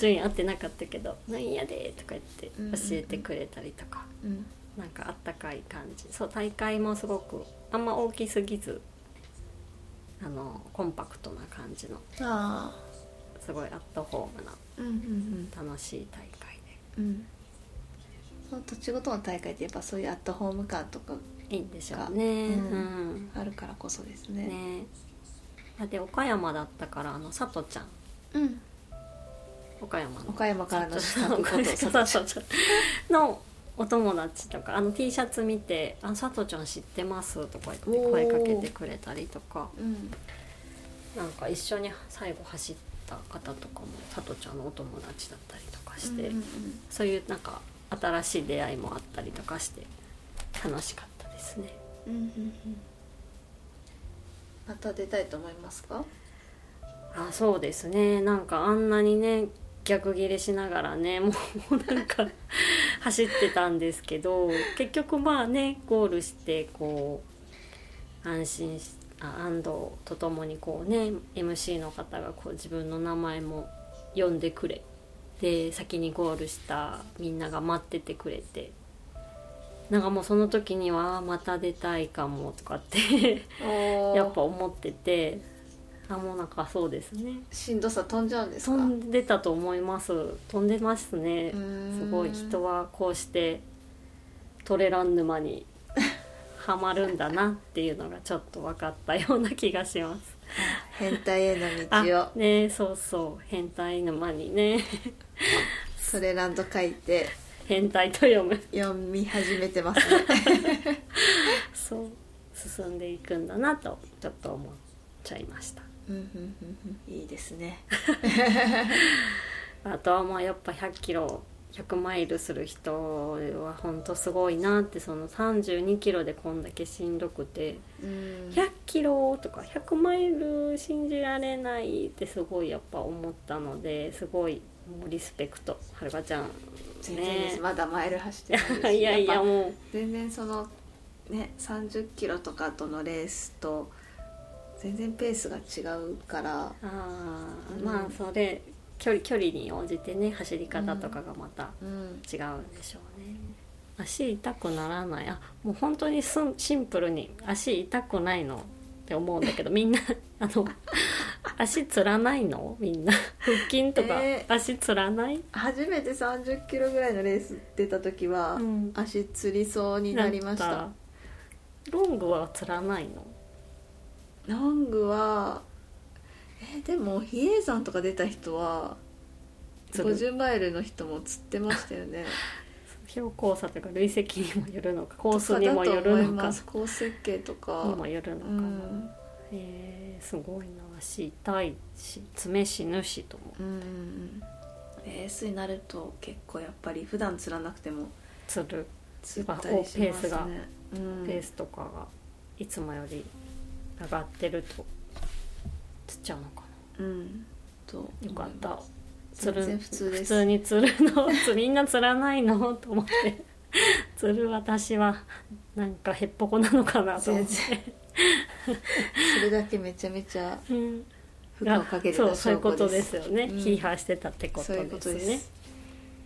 順位合ってなかったけど「なんやで」とか言ってうんうんうん。教えてくれたりとか、うん。なんかあったかい感じ。そう大会もすごくあんま大きすぎずあのコンパクトな感じのあすごいアットホームなあうんうん。楽しい大会うんうん。その土地ごとの大会ってやっぱそういうアットホーム感とかでいいんでしょうね。ううん。ん、あるからこそですね。ね。あで岡山だったからあのさとちゃん。うん。岡山の。岡山からののお友達とかあの T シャツ見て「あさとちゃん知ってます」とか言って声かけてくれたりとか。うん。なんか一緒に最後走った方とかもさとちゃんのお友達だったりとかして、そういうなんか新しい出会いもあったりとかして楽しかったですね。うんうんうん。また出たいと思いますか？あそうですね。なんかあんなにね逆ギレしながらね もうなんか走ってたんですけど結局まあねゴールしてこう安心しあ安藤とともにこうね MC の方がこう自分の名前も呼んでくれで先にゴールしたみんなが待っててくれてなんかもうその時にはあまた出たいかもとかってやっぱ思っててあもうなんかそうですね。しんどさ飛んじゃうんですか？飛んでたと思います。飛んでますね。すごい人はこうしてトレラン沼に はまるんだなっていうのがちょっと分かったような気がします。変態へのあ道を。ねそうそう。変態沼にね。それランド書いて変態と読む。読み始めてますね。そう。進んでいくんだなとちょっと思っちゃいました。うんうんうんうん。いいですね。あとはまあやっぱ100キロ100マイルする人は本当すごいなってその32キロでこんだけしんどくてうん。100キロとか100マイル信じられないってすごいやっぱ思ったのですごいリスペクトはるかちゃん全然です、ね。まだマイル走ってない いやいやもう。全然そのね30キロとかとのレースと全然ペースが違うから。あー、うん。まあそれ距離距離に応じてね走り方とかがまたうん。違うんでしょうね、足痛くならない。あもう本当にシンプルに足痛くないのって思うんだけどみんなあの足つらないの？みんな。腹筋とかえ足つらない、初めて30キロぐらいのレース出た時は、うん。足つりそうになりました。なんかロングはつらないの？ロングはえでも比叡山とか出た人はつる。50マイルの人も釣ってましたよね標高差とか累積にもよるのかコースにもよるのか。コース設計とか。にもよるのかうな、ん。へえすごいな。足痛いし爪死ぬしとも。うんうんうん。レースになると結構やっぱり普段釣らなくてもつる。釣ったりしね。ペースがうん。ペースとかがいつもより上がってるとつっちゃうのかうん。となよかったつ全る然普通普通につるの つみんなつらないの？と思って。つる私はなんかへっぽこなのかなと思って。全それだけめちゃめちゃうん。負荷をかけてたそうそういうことでですすよね、うん。ヒーハーしてたってことでです。ね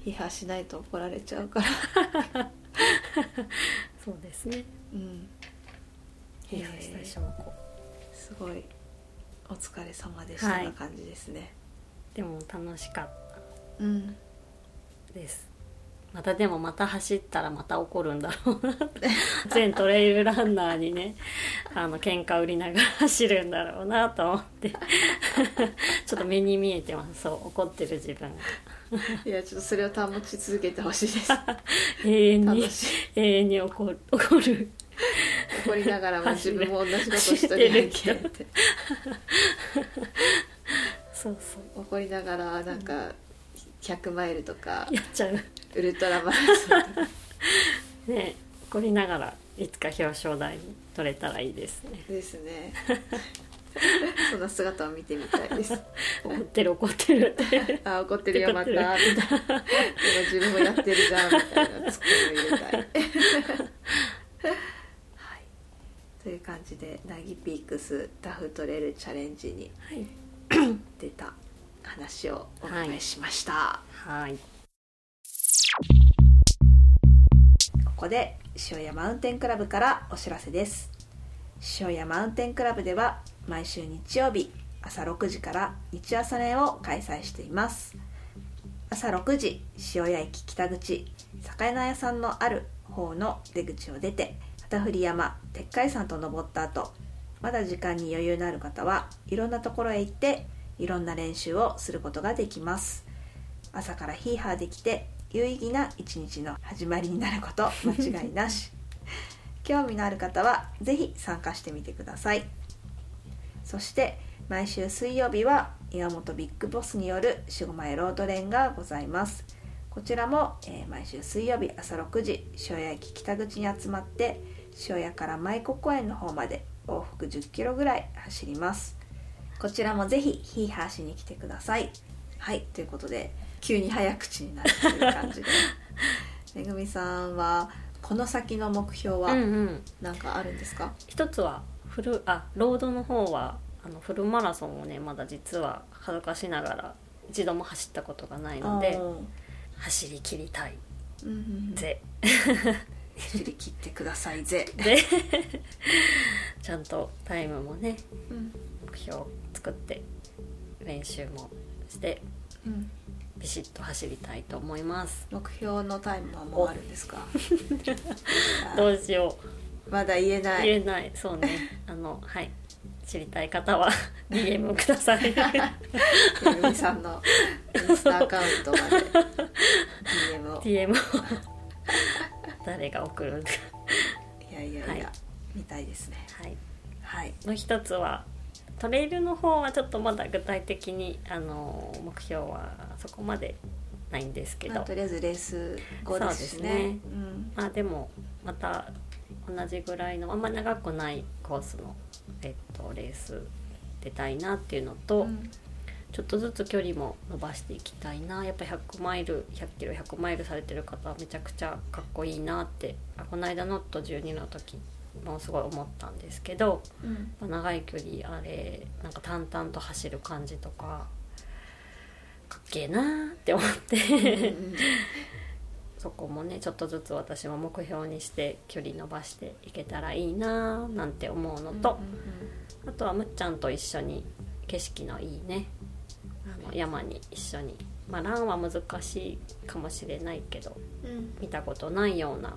批判しないと怒られちゃうから。そうですね。うん。ヒーハーした証拠。すごい。お疲れ様でしたはいな感じですね、でも楽しかっうんたです。またでもまた走ったらまた怒るんだろうなって。全トレイルランナーにねあの喧嘩売りながら走るんだろうなと思って。ちょっと目に見えてます。そう怒ってる自分が。いやちょっとそれを保ち続けてほしいです。永遠に永遠に怒る怒る。怒りながらも自分も同じことしとるけってそうそう。怒りながらなんか100マイルとかやっちゃう。ウルトラマラソン。ね怒りながらいつか表彰台に取れたらいいですね。ですね。そんな姿を見てみたいです。怒ってる怒ってるって。あ怒ってるよまたみた。いな自分もやってるじゃんみたいなツッコミを入れたい。はい。という感じでナギピークスタフトレールチャレンジにはい 出た話をお伺いしました、はい。ここで塩屋マウンテンクラブからお知らせです。塩屋マウンテンクラブでは毎週日曜日朝6時から日朝練を開催しています。朝6時塩屋駅北口魚屋さんのある方の出口を出て旗振山鉄海山と登った後まだ時間に余裕のある方はいろんなところへ行っていろんな練習をすることができます。朝からヒーハーできて有意義な一日の始まりになること間違いなし。興味のある方はぜひ参加してみてください。そして毎週水曜日は岩本ビッグボスによる45枚ロードレンがございます。こちらも、えー毎週水曜日朝6時塩谷駅北口に集まって塩谷から舞子公園の方まで往復1 0キロぐらい走ります。こちらもぜひヒーハーしに来てください。はいということで急に早口になるという感じで。めぐみさんはこの先の目標はうんうん。何かあるんですか、一つはフルあロードの方はあのフルマラソンをねまだ実は恥ずかしながら一度も走ったことがないので走り切りたい。うんうんうん。ぜ走り切ってくださいぜ、でちゃんとタイムもねうん目標作って練習もしてうん、ビシッと走りたいと思います。目標のタイムはもうあるんですか？どうしよう。まだ言えない。言えない。そうね。あのはい。知りたい方は DM ください。めぐみさんのインスタアカウントまで。DM を。DM を 誰が送るか。いやいやいや、はい。見たいですね。はい。はい。もう一つはトレイルの方はちょっとまだ具体的にあの目標はそこまでないんですけど、まあ、とりあえずレース後ですしね。ね。うん。まあでもまた同じぐらいのあんま長くないコースの、えっと、レース出たいなっていうのと、うんちょっとずつ距離も伸ばしていきたいな。やっぱ100マイル100キロ100マイルされてる方はめちゃくちゃかっこいいなって。あこの間ノット12の時もすごい思ったんですけど、うん。まあ長い距離あれなんか淡々と走る感じとかかっけえなーって思って。うん そこもねちょっとずつ私も目標にして距離伸ばしていけたらいいなーなんて思うのと、あとはむっちゃんと一緒に景色のいいねあの山に一緒に。まあランは難しいかもしれないけどうん。うん見たことないような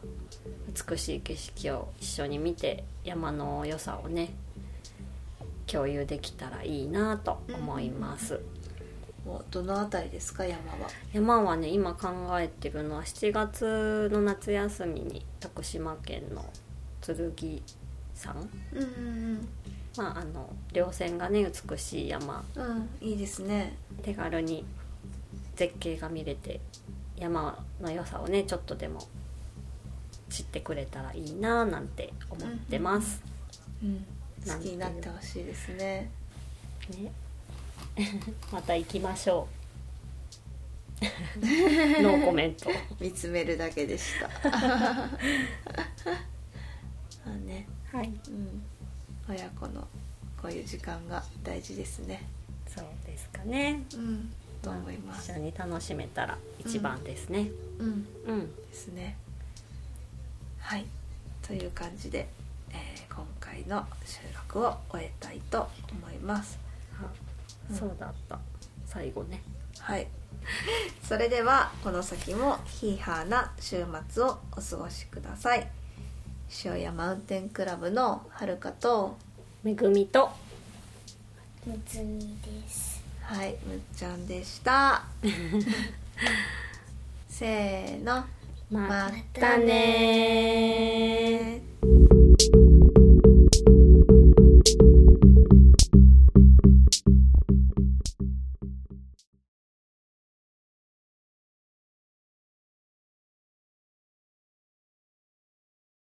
美しい景色を一緒に見て山の良さをね共有できたらいいなと思います、もうどのあたりですか山は？山はね今考えてるのは7月の夏休みに徳島県の剣山うんうんまああの稜線がね美しい山。うんうんいいですね。手軽に絶景が見れて山の良さをねちょっとでも知ってくれたらいいななんて思ってます、うん好きになってほしいですね。ね。また行きましょう。ノーコメント。見つめるだけでした。まあね。はい。うん親子のこういう時間が大事ですね。そうですかね。うん。と思います。一緒に楽しめたら一番ですね。うん。うん、ですね。はい。という感じで、えー今回の収録を終えたいと思います。あそうだった。最後ね。はい。それではこの先もヒーハーな週末をお過ごしください塩屋マウンテンクラブのはるかとめぐみとむつみです。はいむっちゃんでした。せーの。またね